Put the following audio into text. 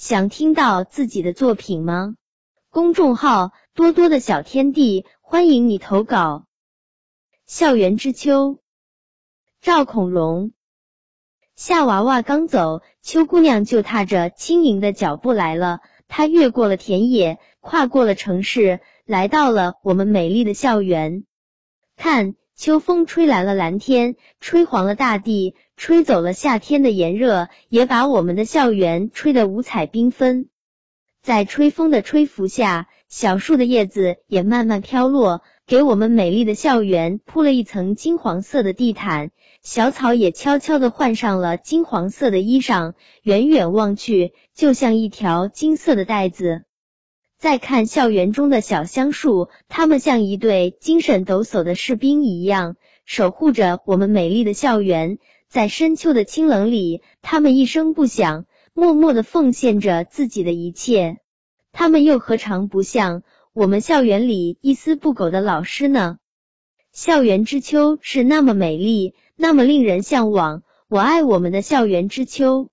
想听到自己的作品吗？公众号多多的小天地，欢迎你投稿。校园之秋，赵孔融。夏娃娃刚走，秋姑娘就踏着轻盈的脚步来了。她越过了田野，跨过了城市，来到了我们美丽的校园。看，秋风吹来了蓝天，吹黄了大地，吹走了夏天的炎热，也把我们的校园吹得五彩缤纷。在吹风的吹拂下，小树的叶子也慢慢飘落，给我们美丽的校园铺了一层金黄色的地毯。小草也悄悄的换上了金黄色的衣裳，远远望去，就像一条金色的带子。再看校园中的小香树，他们像一对精神抖擞的士兵一样，守护着我们美丽的校园。在深秋的清冷里，他们一声不响，默默的奉献着自己的一切。他们又何尝不像我们校园里一丝不苟的老师呢？校园之秋是那么美丽。那么令人向往，我爱我们的校园之秋。